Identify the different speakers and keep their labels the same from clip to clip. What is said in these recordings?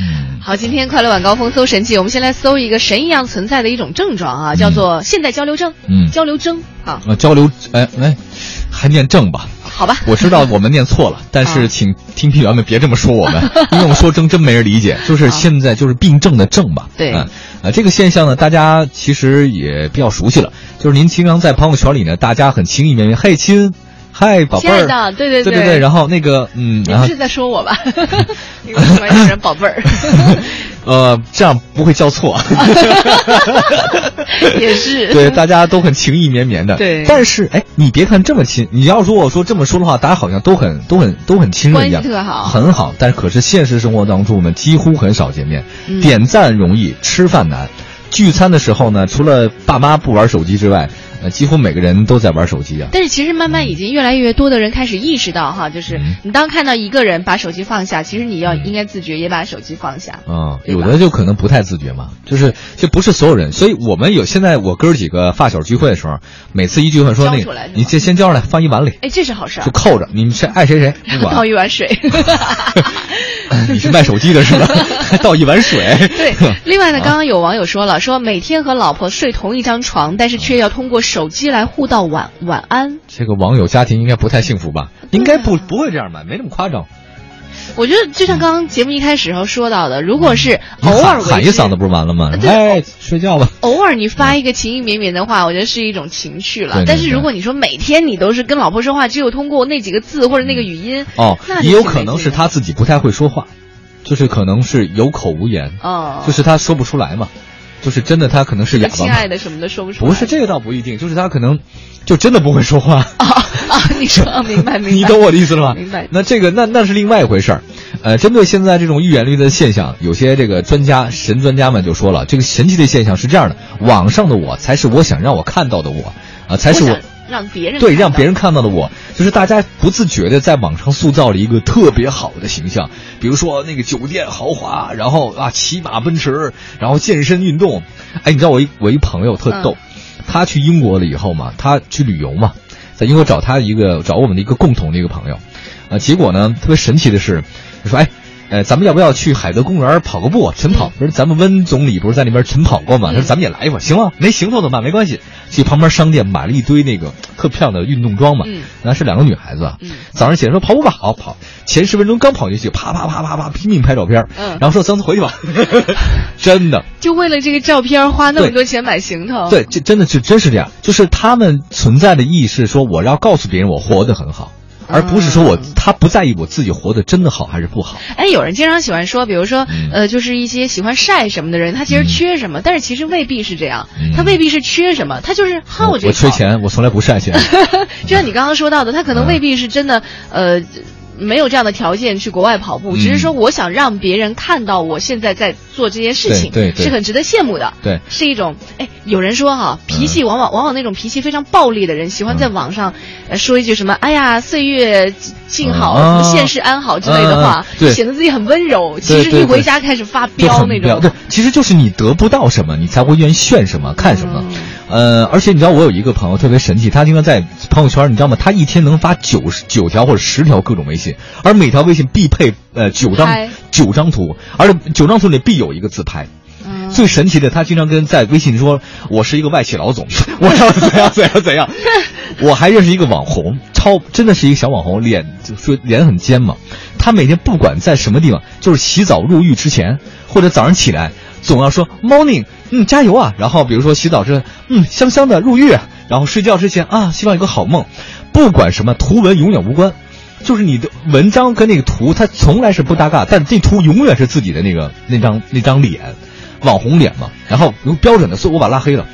Speaker 1: 嗯，
Speaker 2: 好，今天快乐晚高峰搜神器，我们先来搜一个神一样存在的一种症状啊，叫做现代交流症。
Speaker 1: 嗯
Speaker 2: 交流症啊，
Speaker 1: 呃，交流，哎哎，还念症吧？
Speaker 2: 好吧。
Speaker 1: 我知道我们念错了，但是
Speaker 2: 啊
Speaker 1: 请听评员们别这么说我们，因为我们说症真没人理解，就是现在就是病症的症吧。
Speaker 2: 对
Speaker 1: 啊，呃，这个现象呢，大家其实也比较熟悉了，就是您经常在朋友圈里呢，大家很轻易绵绵，嘿亲，嗨宝贝儿，
Speaker 2: 亲爱的，对对对
Speaker 1: 对对，然后那个嗯，
Speaker 2: 你不是在说我吧？你为什么有人宝贝儿？
Speaker 1: 呃，这样不会叫错。
Speaker 2: 也是。
Speaker 1: 对，大家都很情意绵绵的。
Speaker 2: 对
Speaker 1: 但是哎，你别看这么亲，你要如果说这么说的话，大家好像都很都很都很亲热一样，
Speaker 2: 关系特好
Speaker 1: 很好。但是可是现实生活当中，我们几乎很少见面，
Speaker 2: 嗯
Speaker 1: 点赞容易，吃饭难。聚餐的时候呢，除了爸妈不玩手机之外，呃，几乎每个人都在玩手机啊。
Speaker 2: 但是其实慢慢已经越来越多的人开始意识到哈，就是
Speaker 1: 嗯
Speaker 2: 你当看到一个人把手机放下，其实你要应该自觉也把手机放下。
Speaker 1: 啊、有的就可能不太自觉嘛，就是这不是所有人，所以我们有现在我哥几个发小聚会的时候，每次一聚会说那个你这先交上来放一碗里，
Speaker 2: 哎，这是好事儿
Speaker 1: 就。扣着，你们谁爱谁谁 不管
Speaker 2: 倒。一碗水。
Speaker 1: 你是卖手机的是吧？还 倒一碗水。
Speaker 2: 对，另外呢，
Speaker 1: 啊
Speaker 2: 刚刚有网友说了，说每天和老婆睡同一张床，但是却要通过手机来互道晚晚安。
Speaker 1: 这个网友家庭应该不太幸福吧？应该不不会这样吧？没那么夸张。
Speaker 2: 我觉得就像刚刚节目一开始时候说到的，如果是偶尔
Speaker 1: 喊喊一嗓子不是完了吗？哎，睡觉吧。
Speaker 2: 偶尔你发一个情意绵绵的话，我觉得是一种情趣了。但是如果你说每天你都是跟老婆说话，只有通过那几个字或者那个语音，
Speaker 1: 哦
Speaker 2: 那，
Speaker 1: 也有可能是他自己不太会说话，就是可能是有口无言，
Speaker 2: 哦，
Speaker 1: 就是他说不出来嘛，就是真的他可能是哑巴。
Speaker 2: 亲爱的什么的说不出来。
Speaker 1: 不是这个倒不一定，就是他可能就真的不会说话。
Speaker 2: 啊啊！你说啊明白明白，
Speaker 1: 你懂我的意思了吗？
Speaker 2: 明白
Speaker 1: 那这个那那是另外一回事儿。呃，针对现在这种预言率的现象，有些这个专家神专家们就说了，这个神奇的现象是这样的：网上的我才是我想让我看到的我，啊、才是我
Speaker 2: 让别人
Speaker 1: 对让别人看到的我，就是大家不自觉的在网上塑造了一个特别好的形象，比如说那个酒店豪华，然后啊骑马奔驰，然后健身运动。哎，你知道我一我一朋友特逗，他去英国了以后嘛，他去旅游嘛，在英国找他一个找我们的一个共同的一个朋友，啊，结果呢特别神奇的是，他说哎。呃，咱们要不要去海德公园跑个步？晨跑，不是咱们温总理不是在那边晨跑过吗？他说咱们也来一会儿，行吗？没行头怎么办？没关系，去旁边商店买了一堆那个特漂亮的运动装嘛。
Speaker 2: 嗯
Speaker 1: 那是两个女孩子啊。
Speaker 2: 嗯
Speaker 1: 早上起来说跑步吧，好跑。前十分钟刚跑进去，啪啪啪啪啪拼命拍照片，
Speaker 2: 嗯
Speaker 1: 然后说咱们回去吧。真的，
Speaker 2: 就为了这个照片花那么多钱买行头。
Speaker 1: 对，这真的是真是这样，就是他们存在的意义是说，我要告诉别人我活得很好。而不是说我他不在意我自己活得真的好还是不好，
Speaker 2: 哎，有人经常喜欢说，比如说，
Speaker 1: 嗯
Speaker 2: 呃，就是一些喜欢晒什么的人，他其实
Speaker 1: 嗯
Speaker 2: 缺什么，但是其实未必是这样，
Speaker 1: 嗯
Speaker 2: 他未必是缺什么，他就是好
Speaker 1: 我
Speaker 2: 这口。
Speaker 1: 我缺钱，我从来不晒钱。
Speaker 2: 就像你刚刚说到的，他可能
Speaker 1: 嗯
Speaker 2: 未必是真的，呃。没有这样的条件去国外跑步，
Speaker 1: 嗯
Speaker 2: 只是说我想让别人看到我现在在做这件事情，
Speaker 1: 对
Speaker 2: 是很值得羡慕的。
Speaker 1: 对，
Speaker 2: 是一种哎，有人说哈，脾气往往、往往那种脾气非常暴力的人，喜欢在
Speaker 1: 嗯
Speaker 2: 网上、呃说一句什么“哎呀，岁月静好，什么现世安好”之类的话，显得自己很温柔。其实一回家开始发飙那种。
Speaker 1: 对，其实就是你得不到什么，你才会愿意炫什么、看什么。
Speaker 2: 嗯
Speaker 1: 呃，而且你知道，我有一个朋友特别神奇，他经常在朋友圈，你知道吗？他一天能发九十九条或者十条各种微信，而每条微信必配呃九张九张图，而且九张图里必有一个自拍。
Speaker 2: 嗯
Speaker 1: 最神奇的，他经常跟在微信说：“我是一个外企老总，我要怎样怎样怎样。” 我还认识一个网红，超真的是一个小网红，脸就说脸很尖嘛。他每天不管在什么地方，就是洗澡入浴之前或者早上起来，总要说 morning，嗯，加油啊。然后比如说洗澡之前，嗯，香香的入浴，然后睡觉之前啊，希望有个好梦。不管什么图文永远无关，就是你的文章跟那个图，它从来是不搭嘎，但这图永远是自己的那个那张那张脸。网红脸嘛，然后有标准的，所以我把他拉黑了。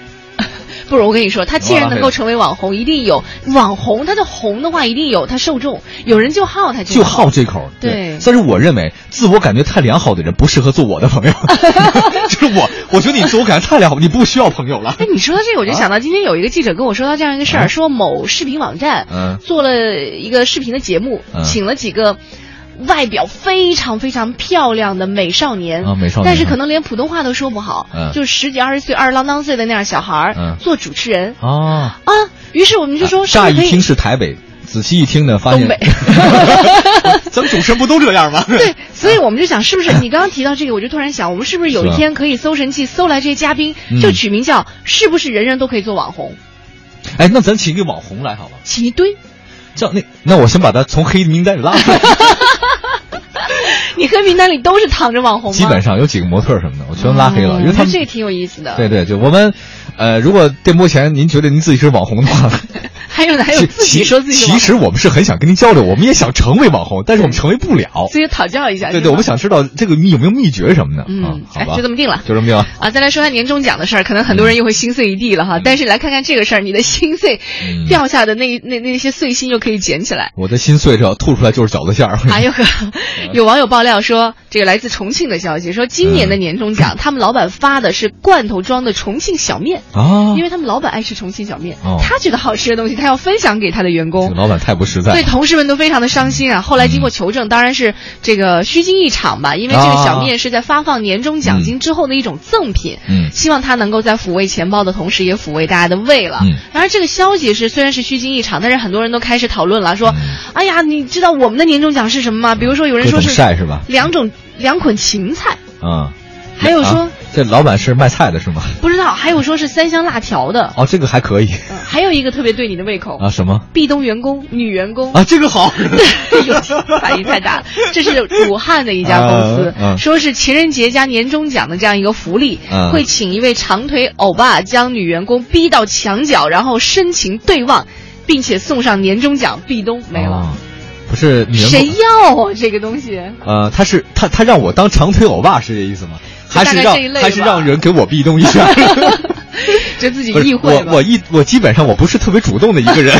Speaker 2: 不是，我跟你说，他既然能够成为网红，一定有网红，他的红的话一定有他受众，有人就好他这
Speaker 1: 就好这口儿，
Speaker 2: 对
Speaker 1: 但是我认为，自我感觉太良好的人不适合做我的朋友。就是我，我觉得你自我感觉太良好，你不需要朋友了。
Speaker 2: 哎，你说到这个，我就想到今天有一个记者跟我说到这样一个事儿，
Speaker 1: 啊
Speaker 2: 说某视频网站
Speaker 1: 嗯
Speaker 2: 做了一个视频的节目，
Speaker 1: 嗯
Speaker 2: 请了几个。外表非常非常漂亮的美少年
Speaker 1: 啊美少年
Speaker 2: 但是可能连普通话都说不好，
Speaker 1: 嗯
Speaker 2: 就是十几二十岁、二十郎当岁的那样小孩儿、
Speaker 1: 嗯
Speaker 2: 做主持人
Speaker 1: 啊，
Speaker 2: 啊。于是我们就说，是
Speaker 1: 乍一听是台北仔细一听呢，发现
Speaker 2: 东北
Speaker 1: 咱们主持人不都这样吗？
Speaker 2: 对，所以我们就想，是不是你刚刚提到这个，我就突然想，我们是不是有一天可以搜神器搜来这些嘉宾，
Speaker 1: 嗯
Speaker 2: 就取名叫“是不是人人都可以做网红
Speaker 1: 哎，那咱请一个网红来好吧？”，
Speaker 2: 请一堆。
Speaker 1: 叫那那我先把他从黑名单里拉出来。
Speaker 2: 你黑名单里都是躺着网红吗？
Speaker 1: 基本上有几个模特什么的，我全都拉黑了，
Speaker 2: 哦
Speaker 1: 因为他们
Speaker 2: 这个挺有意思的。
Speaker 1: 对对，就我们，呃，如果电波前您觉得您自己是网红的话，
Speaker 2: 还有还有自己说自己
Speaker 1: 其实我们是很想跟您交流，我们也想成为网红，但是我们成为不了。
Speaker 2: 所以讨教一下。
Speaker 1: 对对，我们想知道这个秘有没有秘诀什么的。
Speaker 2: 嗯哎
Speaker 1: 吧，
Speaker 2: 就这么定了
Speaker 1: 就这么定了。
Speaker 2: 啊，再来说下年终奖的事儿，可能很多人又会心碎一地了哈。但是来看看这个事儿，你的心碎
Speaker 1: 嗯
Speaker 2: 掉下的那那那些碎心又可以捡起来。
Speaker 1: 我的心碎着，吐出来就是饺子馅儿。
Speaker 2: 还有个 有网友爆料说，这个来自重庆的消息，说今年的年终奖，他们老板发的是罐头装的重庆小面，
Speaker 1: 啊
Speaker 2: 因，为他们老板爱吃重庆小面
Speaker 1: 哦，
Speaker 2: 他觉得好吃的东西，他要分享给他的员
Speaker 1: 这
Speaker 2: 工
Speaker 1: 个。老板太不实在
Speaker 2: 对，
Speaker 1: 了。
Speaker 2: 同事们都非常的伤心啊。后来经过求证，当然是这个虚惊一场吧，因为这个小面是在发放年终奖金之后的一种赠品，
Speaker 1: 嗯
Speaker 2: 希望他能够在抚慰钱包的同时，也抚慰大家的胃了。
Speaker 1: 嗯
Speaker 2: 然而，这个消息是虽然是虚惊一场，但是很多人都开始讨论了，说，
Speaker 1: 嗯
Speaker 2: 哎呀，你知道我们的年终奖是什么吗？比如说有人说是
Speaker 1: 晒是吧？
Speaker 2: 两种两捆芹菜，
Speaker 1: 嗯，
Speaker 2: 还有说、
Speaker 1: 啊这老板是卖菜的是吗？
Speaker 2: 不知道，还有说是三香辣条的，
Speaker 1: 哦，这个还可以
Speaker 2: 嗯，还有一个特别对你的胃口。
Speaker 1: 啊？什么
Speaker 2: 壁咚员工，女员工
Speaker 1: 啊？这个好。
Speaker 2: 反应太大了。这是武汉的一家公司，说是情人节加年终奖的这样一个福利，
Speaker 1: 嗯
Speaker 2: 会请一位长腿欧巴将女员工逼到墙角，然后深情对望，并且送上年终奖壁咚没了。
Speaker 1: 哦不是女员工
Speaker 2: 谁要啊这个东西？
Speaker 1: 呃，他是他他让我当长腿欧巴是这意思吗？还是让还是让人给我壁咚一下？
Speaker 2: 就自己意会吧。
Speaker 1: 我我一我基本上我不是特别主动的一个人，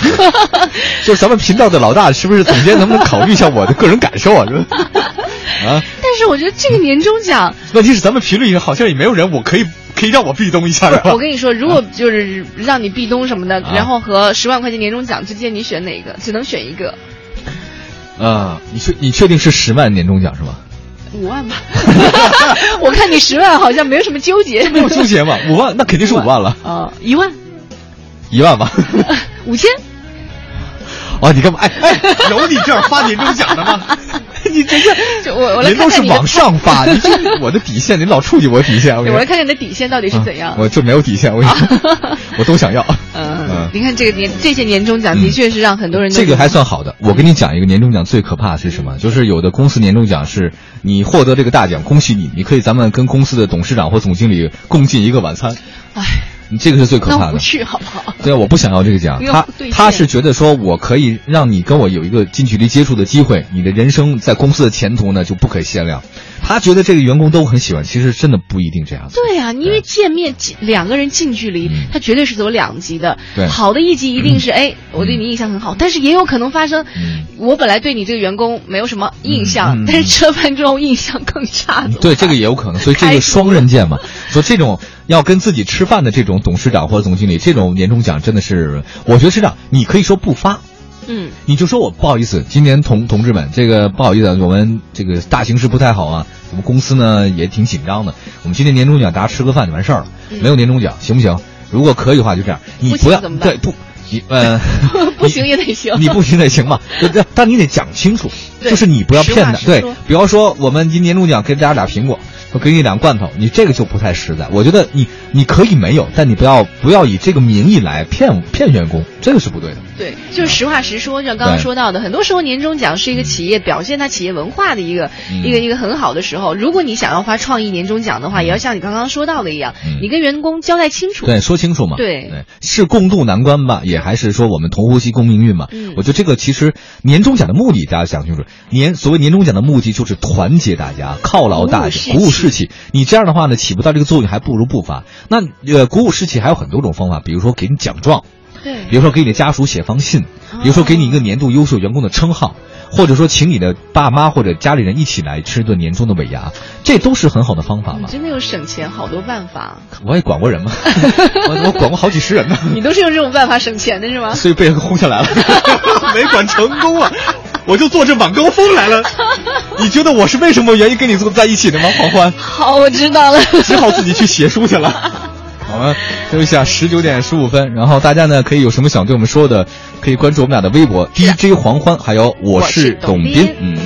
Speaker 1: 就是咱们频道的老大是不是总监能不能考虑一下我的个人感受啊？是吧？啊，
Speaker 2: 但是我觉得这个年终奖，
Speaker 1: 问题是咱们频率里好像也没有人，我可以可以让我壁咚一下的吧？
Speaker 2: 我跟你说，如果就是让你壁咚什么的，
Speaker 1: 啊
Speaker 2: 然后和十万块钱年终奖之间，你选哪个？只能选一个，
Speaker 1: 啊，你确你确定是十万年终奖是吗？
Speaker 2: 五万吧。我看你十万好像没有什么纠结，
Speaker 1: 没有纠结嘛，五万那肯定是五万了，
Speaker 2: 啊，一万、
Speaker 1: 一万吧。
Speaker 2: 五千，
Speaker 1: 哦，你干嘛？哎哎，有你这样发年终奖的吗？你这个，
Speaker 2: 就我我来
Speaker 1: 您
Speaker 2: 看看你
Speaker 1: 都是往上发，你这我的底线，你老触及我底线，我
Speaker 2: 来看看你的底线到底是怎样。
Speaker 1: 啊我就没有底线，我跟你说我都想要。
Speaker 2: 嗯
Speaker 1: 嗯，
Speaker 2: 你看这个年这些年终奖的确是让很多人都
Speaker 1: 这个还算好的。我跟你讲一个年终奖最可怕的是什么？就是有的公司年终奖是你获得这个大奖，恭喜你，你可以咱们跟公司的董事长或总经理共进一个晚餐，
Speaker 2: 唉，
Speaker 1: 你这个是最可怕的
Speaker 2: 不。去好不好？
Speaker 1: 对啊，我不想要这个奖 他他是觉得说我可以让你跟我有一个近距离接触的机会，你的人生在公司的前途呢就不可限量。他觉得这个员工都很喜欢，其实真的不一定这样子。
Speaker 2: 对啊，因为见面近两个人近距离
Speaker 1: 嗯，
Speaker 2: 他绝对是走两极的。
Speaker 1: 对。
Speaker 2: 好的一极一定是哎，我对你印象很好，但是也有可能发生
Speaker 1: 嗯，
Speaker 2: 我本来对你这个员工没有什么印象，但是吃了饭之后印象更差。
Speaker 1: 对，这个也有可能，所以这个双刃剑嘛。说这种要跟自己吃饭的这种董事长或者总经理，这种年终奖真的是，我觉得是这样，你可以说不发，
Speaker 2: 嗯，
Speaker 1: 你就说我不好意思，今年同同志们，这个不好意思，我们这个大形势不太好啊，我们公司呢也挺紧张的，我们今年年终奖大家吃个饭就完事儿了，
Speaker 2: 嗯。
Speaker 1: 没有年终奖行不行？如果可以的话就这样，你
Speaker 2: 不
Speaker 1: 不要对不，你呃
Speaker 2: 不行也得行
Speaker 1: 你不行也行嘛，对对，但你得讲清楚，
Speaker 2: 对
Speaker 1: 就是你不要骗他，对比方说我们今年终奖给大家俩苹果，我给你俩罐头，你这个就不太实在。我觉得你你可以没有，但你不要不要以这个名义来骗骗员工，这个是不对的。
Speaker 2: 对，就是实话实说，就像刚刚说到的，很多时候年终奖是一个企业表现它企业文化的一个、
Speaker 1: 嗯
Speaker 2: 一个一个很好的时候。如果你想要发创意年终奖的话，也要像你刚刚说到的一样，
Speaker 1: 嗯
Speaker 2: 你跟员工交代清楚。
Speaker 1: 对，说清楚嘛。
Speaker 2: 对
Speaker 1: 对，是共度难关吧，也还是说我们同呼吸共命运嘛。
Speaker 2: 嗯
Speaker 1: 我觉得这个其实年终奖的目的大家想清楚，年所谓年终奖的目的就是团结大家，犒劳大家，
Speaker 2: 鼓舞士气
Speaker 1: 鼓舞士气。你这样的话呢，起不到这个作用，还不如不发。那呃，鼓舞士气还有很多种方法，比如说给你奖状，
Speaker 2: 对
Speaker 1: 比如说给你的家属写封信，比如说给你一个年度优秀员工的称号，或者说请你的爸妈或者家里人一起来吃顿年终的尾牙，这都是很好的方法嘛。
Speaker 2: 真的有省钱好多办法，
Speaker 1: 我也管过人嘛，我我管过好几十人呢。
Speaker 2: 你都是用这种办法省钱的是吗？
Speaker 1: 所以被轰下来了，没管成功啊！我就坐这晚高峰来了。你觉得我是为什么愿意跟你坐在一起的吗？黄欢，
Speaker 2: 好，我知道了。
Speaker 1: 只好自己去写书去了。
Speaker 3: 我们休息一下，十九点十五分。然后大家呢，可以有什么想对我们说的，可以关注我们俩的微博 DJ 黄欢，还有我是董斌，嗯。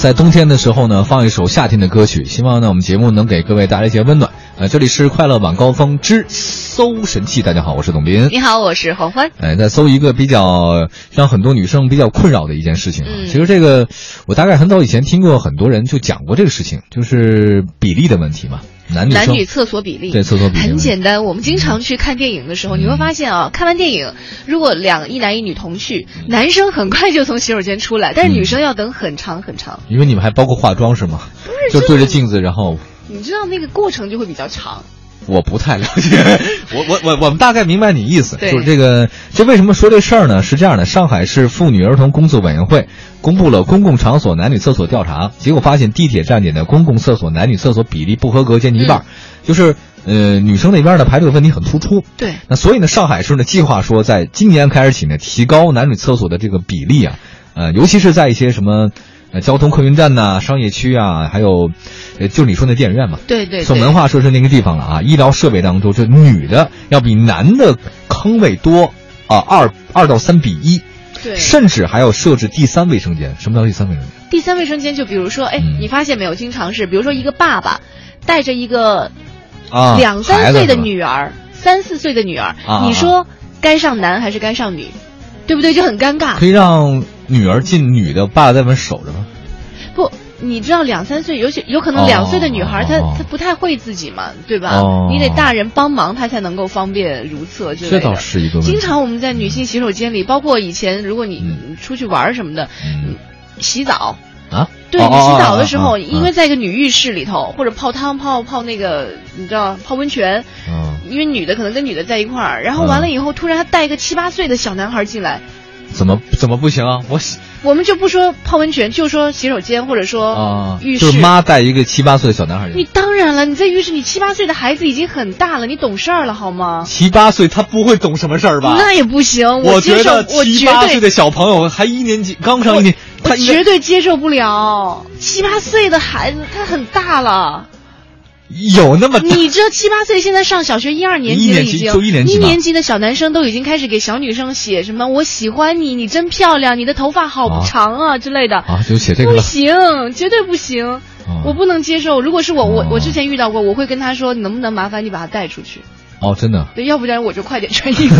Speaker 3: 在冬天的时候呢，放一首夏天的歌曲，希望呢我们节目能给各位带来一些温暖。呃，这里是快乐晚高峰之搜神器，大家好，我是董斌。
Speaker 2: 你好，我是黄欢。
Speaker 3: 哎，在搜一个比较让很多女生比较困扰的一件事情啊。
Speaker 2: 嗯。
Speaker 3: 其实这个我大概很早以前听过很多人就讲过这个事情，就是比例的问题嘛。男女
Speaker 2: 男女厕所比例
Speaker 3: 对厕所比例
Speaker 2: 很简单。我们经常去看电影的时候，你会发现啊，看完电影，如果两一男一女同去，男生很快就从洗手间出来，但是女生要等很长很长。
Speaker 3: 因为你们还包括化妆是吗？
Speaker 2: 不
Speaker 3: 是，就对着镜子，然后
Speaker 2: 你知道那个过程就会比较长。
Speaker 3: 我不太了解，我我我我们大概明白你意思，
Speaker 2: 就
Speaker 3: 是这个，这为什么说这事儿呢？是这样的，上海市妇女儿童工作委员会公布了公共场所男女厕所调查结果，发现地铁站点的公共厕所男女厕所比例不合格接近一半，就是呃女生那边的排队问题很突出。
Speaker 2: 对，
Speaker 3: 那所以呢，上海市呢计划说，在今年开始起呢，提高男女厕所的这个比例啊，呃，尤其是在一些什么。呃，交通客运站呐，商业区啊，还有，呃，就你说那电影院嘛，
Speaker 2: 对对，
Speaker 3: 算文化设施那个地方了啊。医疗设备当中，就女的要比男的坑位多啊，二二到三比一，
Speaker 2: 对，
Speaker 3: 甚至还要设置第三卫生间。什么叫第三卫生间？
Speaker 2: 第三卫生间就比如说，哎，你发现没有？经常是，比如说一个爸爸带着一个
Speaker 3: 啊
Speaker 2: 两三岁的女儿，三四岁的女儿，你说该上男还是该上女？对不对？就很尴尬。
Speaker 1: 可以让女儿进女的，爸爸在外面守着吗？
Speaker 2: 不，你知道两三岁，尤其有可能两岁的女孩，她她不太会自己嘛，对吧？你得大人帮忙，她才能够方便如厕之类
Speaker 1: 的。这倒是一个。
Speaker 2: 经常我们在女性洗手间里，包括以前，如果你出去玩什么的，洗澡
Speaker 1: 啊，
Speaker 2: 对你洗澡的时候，因为在一个女浴室里头，或者泡汤泡泡那个，你知道泡温泉，因为女的可能跟女的在一块儿，然后完了以后，突然还带一个七八岁的小男孩进来。
Speaker 1: 怎么怎么不行啊？我洗，
Speaker 2: 我们就不说泡温泉，就说洗手间或者说
Speaker 1: 啊
Speaker 2: 浴
Speaker 1: 室。就是妈带一个七八岁的小男孩。
Speaker 2: 你当然了，你在浴室，你七八岁的孩子已经很大了，你懂事儿了好吗？
Speaker 1: 七八岁他不会懂什么事儿吧？
Speaker 2: 那也不行，
Speaker 1: 我
Speaker 2: 觉
Speaker 1: 得七八岁的小朋友还一年级刚上一年，
Speaker 2: 他绝对接受不了。七八岁的孩子他很大了。
Speaker 1: 有那么？
Speaker 2: 你这七八岁现在上小学一二年级了，已经
Speaker 1: 一年级
Speaker 2: 一年级的小男生都已经开始给小女生写什么“我喜欢你，你真漂亮，你的头发好长啊”之类的
Speaker 1: 啊，就写这个
Speaker 2: 不行，绝对不行，我不能接受。如果是我，我我之前遇到过，我会跟他说：“能不能麻烦你把他带出去？”
Speaker 1: 哦，真的？
Speaker 2: 对，要不然我就快点穿衣服。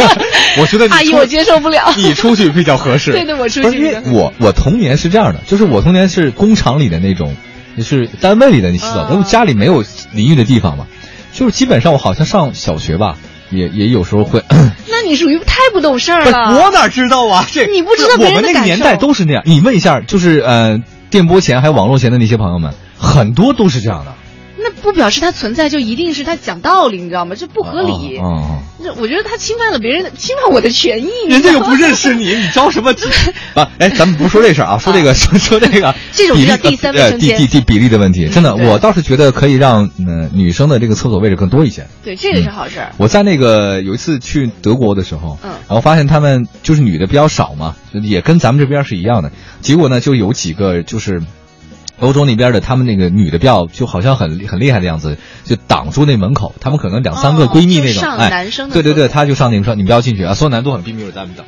Speaker 1: 我觉得
Speaker 2: 阿姨，我接受不了。
Speaker 1: 你出去比较合适。
Speaker 2: 对对，我出去。
Speaker 1: 因为我我童年是这样的，就是我童年是工厂里的那种。你是单位里的你洗澡，因为家里没有淋浴的地方嘛，就是基本上我好像上小学吧，也也有时候会。
Speaker 2: 那你属于太不懂事儿了。
Speaker 1: 我哪知道啊？这
Speaker 2: 你不知道
Speaker 1: 我们那个年代都是那样。你问一下，就是呃，电波前还有网络前的那些朋友们，很多都是这样的。
Speaker 2: 那不表示它存在就一定是他讲道理，你知道吗？这不合理。
Speaker 1: 嗯，
Speaker 2: 那我觉得他侵犯了别人，侵犯我的权益。
Speaker 1: 人家又不认识你，你着什么急 啊？哎，咱们不说这事儿啊，说这个说说这个
Speaker 2: 这种叫第三卫生
Speaker 1: 间，第第比例的问题。真的，我倒是觉得可以让嗯女生的这个厕所位置更多一些。
Speaker 2: 对，这个是好事。
Speaker 1: 我在那个有一次去德国的时候，嗯，然后发现他们就是女的比较少嘛，也跟咱们这边是一样的。结果呢，就有几个就是。欧洲那边的，他们那个女的比较就好像很很厉害的样子，就挡住那门口。他们可能两三个闺蜜那种，哎，对对对，他就上那个说你不要进去啊，所有男都很闭密，在那等。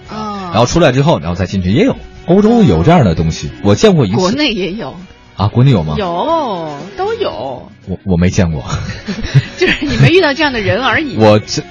Speaker 1: 然后出来之后，然后再进去也有。欧洲有这样的东西，我见过一次。
Speaker 2: 国内也有
Speaker 1: 啊？国内有吗？
Speaker 2: 有，都有。
Speaker 1: 我我没见过，
Speaker 2: 就是你没遇到这样的人而已。
Speaker 1: 我这。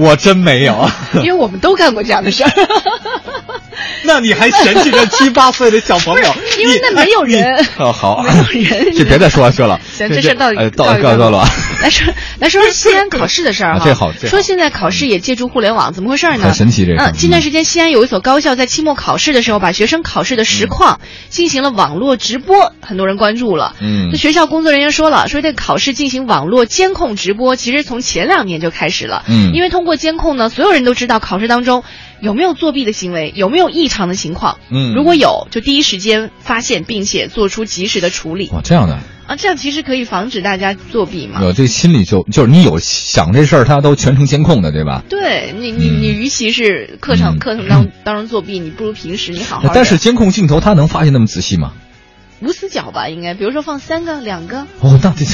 Speaker 1: 我真没有，
Speaker 2: 因为我们都干过这样的事儿。
Speaker 1: 那你还嫌弃这七八岁的小朋友？
Speaker 2: 因为那没有人。
Speaker 1: 哦，好，
Speaker 2: 没有人。
Speaker 1: 就别再说说了。
Speaker 2: 行，这事到
Speaker 1: 到到到了。
Speaker 2: 来说来说说西安考试的事儿哈。
Speaker 1: 这好。
Speaker 2: 说现在考试也借助互联网，怎么回事呢？
Speaker 1: 很神奇这个。
Speaker 2: 嗯，近段时间西安有一所高校在期末考试的时候，把学生考试的实况进行了网络直播，很多人关注了。嗯。那学校工作人员说了，说这考试进行网络监控直播，其实从前两年就开始了。嗯。因为通过监控呢，所有人都知道考试当中有没有作弊的行为，有没有异常的情况。嗯，如果有，就第一时间发现，并且做出及时的处理。
Speaker 1: 哇，这样的
Speaker 2: 啊，这样其实可以防止大家作弊嘛。
Speaker 1: 有这心里就就是你有想这事儿，他都全程监控的，对吧？
Speaker 2: 对你，你你，与其是课程课程当当中作弊，你不如平时你好好。
Speaker 1: 但是监控镜头它能发现那么仔细吗？
Speaker 2: 无死角吧，应该，比如说放三个、两个。
Speaker 1: 哦，那这，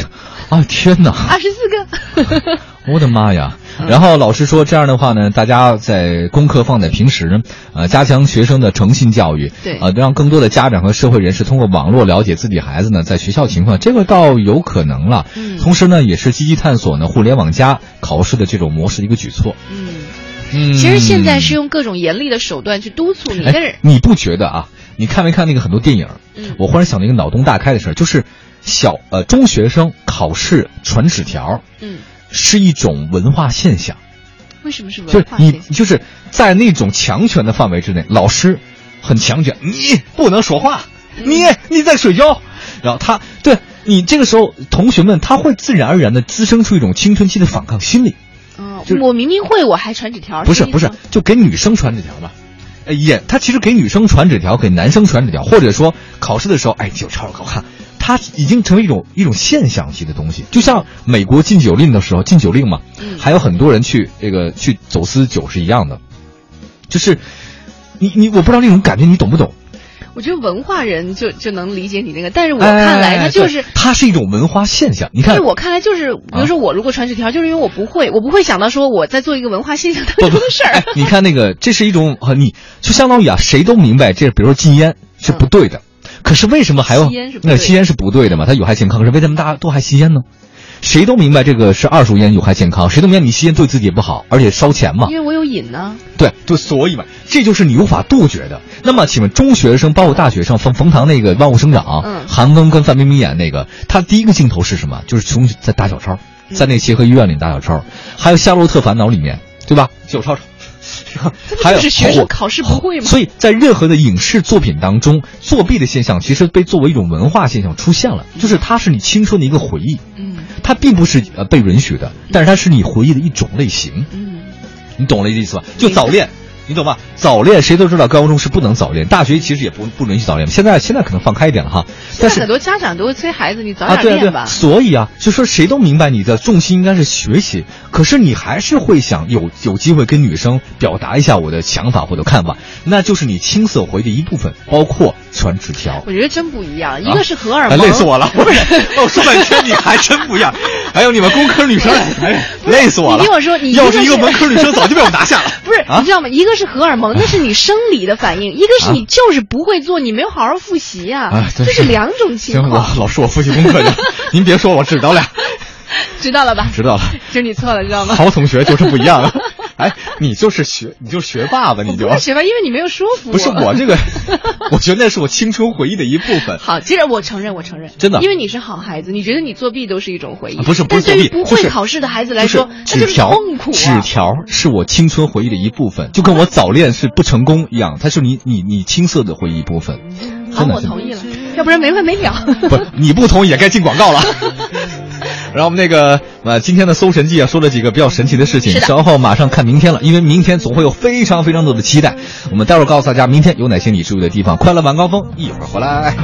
Speaker 1: 啊天哪！
Speaker 2: 二十四个。
Speaker 1: 我的妈呀！然后老师说这样的话呢，大家在功课放在平时，呃，加强学生的诚信教育，
Speaker 2: 对，
Speaker 1: 呃，让更多的家长和社会人士通过网络了解自己孩子呢在学校情况，这个倒有可能了。嗯，同时呢，也是积极探索呢互联网加考试的这种模式的一个举措。
Speaker 2: 嗯嗯，其实现在是用各种严厉的手段去督促你，但是
Speaker 1: 你不觉得啊？你看没看那个很多电影？嗯，我忽然想到一个脑洞大开的事儿，就是小呃中学生考试传纸条。嗯。是一种文化现象，
Speaker 2: 为什么是文
Speaker 1: 化？就是你就是在那种强权的范围之内，老师很强权，你不能说话，你你在睡觉，然后他对你这个时候，同学们他会自然而然的滋生出一种青春期的反抗心理。
Speaker 2: 哦，我明明会，我还传纸条？
Speaker 1: 不是不是，就给女生传纸条吧。也他其实给女生传纸条，给男生传纸条，或者说考试的时候，哎，酒超好看。他已经成为一种一种现象级的东西，就像美国禁酒令的时候，禁酒令嘛，还有很多人去这个去走私酒是一样的，就是你你我不知道那种感觉你懂不懂？
Speaker 2: 我觉得文化人就就能理解你那个，但是我看来它就是
Speaker 1: 它是一种文化现象。你看，
Speaker 2: 在我看来就是，比如说我如果传纸条，就是因为我不会，我不会想到说我在做一个文化现象当中的事儿。
Speaker 1: 你看那个，这是一种和你就相当于啊，谁都明白这，比如说禁烟是不对的。可是为什么还要那吸烟是不对的嘛？它有害健康。可是为什么大家都还吸烟呢？谁都明白这个是二手烟有害健康，谁都明白你吸烟对自己也不好，而且烧钱嘛。
Speaker 2: 因为我有瘾呢。
Speaker 1: 对，就所以嘛，这就是你无法杜绝的。那么，请问中学生，包括大学生，冯冯唐那个《万物生长》，
Speaker 2: 嗯，
Speaker 1: 韩庚跟范冰冰演那个，他第一个镜头是什么？就是从在打小抄，在那协和医院里打小抄，还有《夏洛特烦恼》里面，对吧？小抄抄。
Speaker 2: 还有是学生考试不会吗？
Speaker 1: 所以在任何的影视作品当中，作弊的现象其实被作为一种文化现象出现了，就是它是你青春的一个回忆，
Speaker 2: 嗯，
Speaker 1: 它并不是呃被允许的，但是它是你回忆的一种类型，
Speaker 2: 嗯，
Speaker 1: 你懂了意思吧？就早恋。你懂吧？早恋谁都知道，高中是不能早恋，大学其实也不不允许早恋。现在现在可能放开一点了哈。但是
Speaker 2: 很多家长都会催孩子，你早点
Speaker 1: 恋吧。所以啊，就说谁都明白你的重心应该是学习，可是你还是会想有有机会跟女生表达一下我的想法或者看法，那就是你青涩回的一部分，包括传纸条。
Speaker 2: 我觉得真不一样，一个是荷尔蒙，
Speaker 1: 累死我了。不是，我说半天你还真不一样。还有你们工科女生，哎，累死我了。
Speaker 2: 你听我说，你
Speaker 1: 要是一个文科女生，早就被我拿下了。
Speaker 2: 不是，你知道吗？一个是荷尔蒙，那是你生理的反应；一个是你就是不会做，你没有好好复习呀，这是两种情况。
Speaker 1: 行，我老师，我复习功课去。您别说，我知道了。
Speaker 2: 知道了吧？
Speaker 1: 知道了。
Speaker 2: 就是你错了，知道吗？
Speaker 1: 好同学就是不一样。哎，你就是学，你就是学霸吧？你就
Speaker 2: 学霸，因为你没有说服我。
Speaker 1: 不是我这个，我觉得那是我青春回忆的一部分。
Speaker 2: 好，既然我承认，我承认，
Speaker 1: 真的，
Speaker 2: 因为你是好孩子，你觉得你作弊都是一种回忆。
Speaker 1: 不是，不是作
Speaker 2: 弊，不会考试的孩子来说，
Speaker 1: 纸条，
Speaker 2: 痛苦。
Speaker 1: 纸条是我青春回忆的一部分，就跟我早恋是不成功一样，它是你你你青涩的回忆一部分。
Speaker 2: 好，我同意了，要不然没完没了。
Speaker 1: 不，你不同意也该进广告了。然后我们那个呃，今天的搜神记啊，说了几个比较神奇的事情。稍后马上看明天了，因为明天总会有非常非常多的期待。我们待会儿告诉大家明天有哪些你注意的地方。快乐晚高峰，一会儿回来。